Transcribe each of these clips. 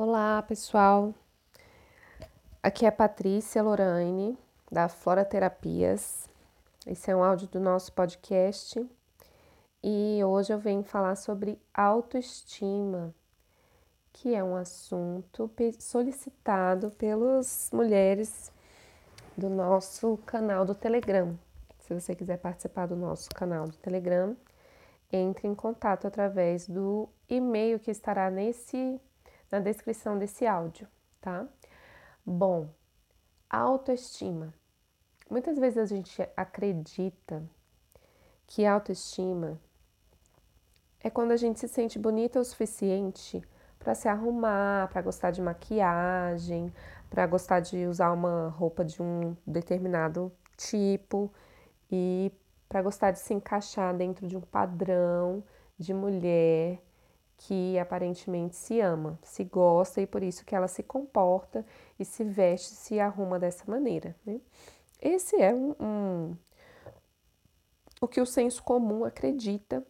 Olá, pessoal. Aqui é Patrícia Lorraine, da Flora Terapias. Esse é um áudio do nosso podcast e hoje eu venho falar sobre autoestima, que é um assunto solicitado pelas mulheres do nosso canal do Telegram. Se você quiser participar do nosso canal do Telegram, entre em contato através do e-mail que estará nesse na descrição desse áudio, tá? Bom, autoestima. Muitas vezes a gente acredita que autoestima é quando a gente se sente bonita o suficiente para se arrumar, para gostar de maquiagem, para gostar de usar uma roupa de um determinado tipo e para gostar de se encaixar dentro de um padrão de mulher que aparentemente se ama, se gosta e por isso que ela se comporta e se veste, se arruma dessa maneira. Né? Esse é um, um, o que o senso comum acredita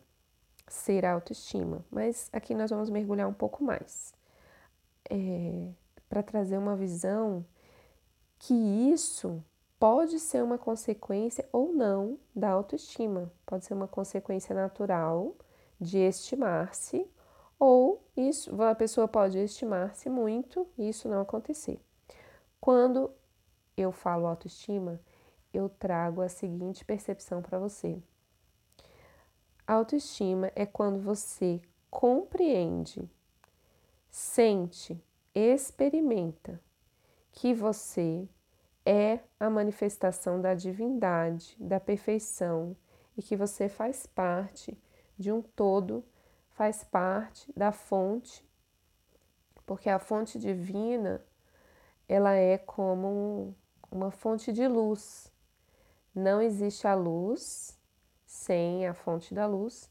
ser a autoestima, mas aqui nós vamos mergulhar um pouco mais é, para trazer uma visão que isso pode ser uma consequência ou não da autoestima, pode ser uma consequência natural de estimar-se ou isso, a pessoa pode estimar-se muito e isso não acontecer. Quando eu falo autoestima, eu trago a seguinte percepção para você. Autoestima é quando você compreende, sente, experimenta que você é a manifestação da divindade, da perfeição e que você faz parte de um todo faz parte da fonte, porque a fonte divina ela é como uma fonte de luz. Não existe a luz sem a fonte da luz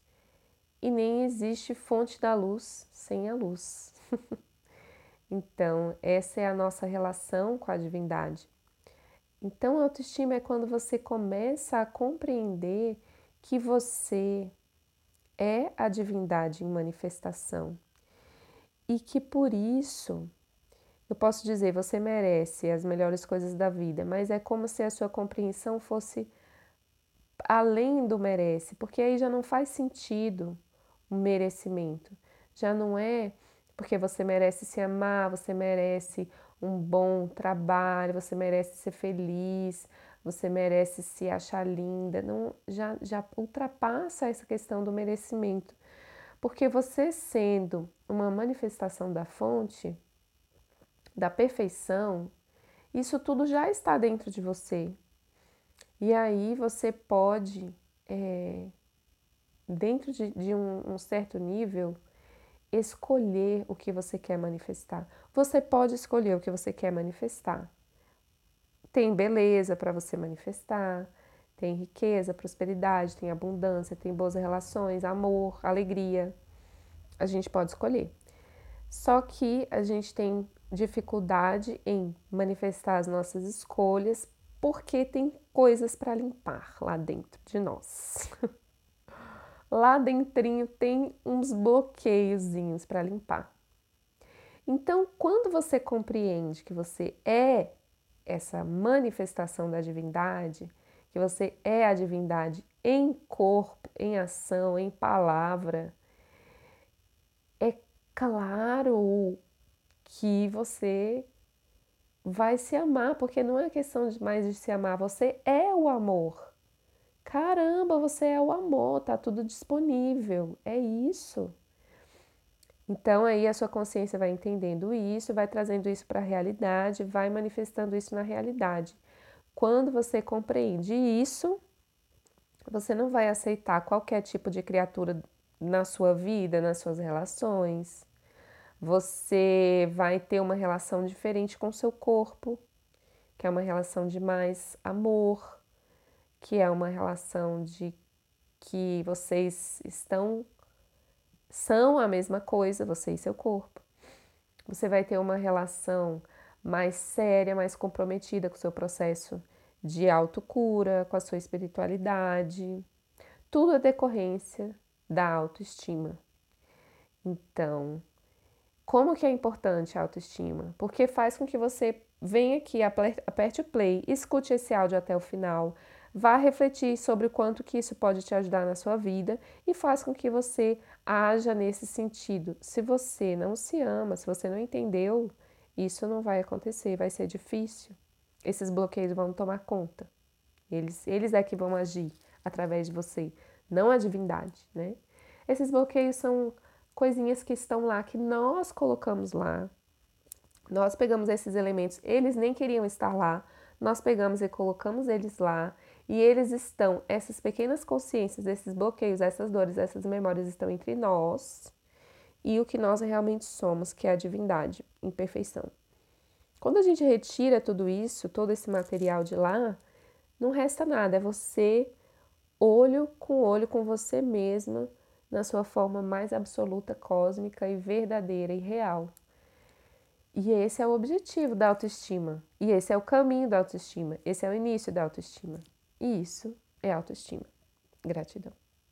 e nem existe fonte da luz sem a luz. então, essa é a nossa relação com a divindade. Então, a autoestima é quando você começa a compreender que você é a divindade em manifestação e que por isso eu posso dizer você merece as melhores coisas da vida, mas é como se a sua compreensão fosse além do merece, porque aí já não faz sentido o merecimento. Já não é porque você merece se amar, você merece um bom trabalho, você merece ser feliz, você merece se achar linda, não já, já ultrapassa essa questão do merecimento. Porque você sendo uma manifestação da fonte, da perfeição, isso tudo já está dentro de você. E aí você pode, é, dentro de, de um, um certo nível, escolher o que você quer manifestar. Você pode escolher o que você quer manifestar. Tem beleza para você manifestar, tem riqueza, prosperidade, tem abundância, tem boas relações, amor, alegria. A gente pode escolher. Só que a gente tem dificuldade em manifestar as nossas escolhas porque tem coisas para limpar lá dentro de nós. lá dentrinho tem uns bloqueiozinhos para limpar. Então, quando você compreende que você é essa manifestação da divindade, que você é a divindade em corpo, em ação, em palavra, é claro que você vai se amar, porque não é questão de mais de se amar, você é o amor. Caramba, você é o amor, tá tudo disponível. É isso. Então aí a sua consciência vai entendendo isso, vai trazendo isso para a realidade, vai manifestando isso na realidade. Quando você compreende isso, você não vai aceitar qualquer tipo de criatura na sua vida, nas suas relações. Você vai ter uma relação diferente com seu corpo, que é uma relação de mais amor, que é uma relação de que vocês estão são a mesma coisa, você e seu corpo. Você vai ter uma relação mais séria, mais comprometida com o seu processo de autocura, com a sua espiritualidade. Tudo é decorrência da autoestima. Então, Como que é importante a autoestima? Porque faz com que você venha aqui, aperte o play, escute esse áudio até o final, vá refletir sobre o quanto que isso pode te ajudar na sua vida e faz com que você haja nesse sentido. Se você não se ama, se você não entendeu, isso não vai acontecer, vai ser difícil. Esses bloqueios vão tomar conta. Eles, eles é que vão agir através de você, não a divindade, né? Esses bloqueios são coisinhas que estão lá, que nós colocamos lá. Nós pegamos esses elementos, eles nem queriam estar lá, nós pegamos e colocamos eles lá, e eles estão, essas pequenas consciências, esses bloqueios, essas dores, essas memórias estão entre nós e o que nós realmente somos, que é a divindade, imperfeição. Quando a gente retira tudo isso, todo esse material de lá, não resta nada, é você olho com olho com você mesma, na sua forma mais absoluta, cósmica e verdadeira e real. E esse é o objetivo da autoestima. E esse é o caminho da autoestima. Esse é o início da autoestima. E isso é autoestima. Gratidão.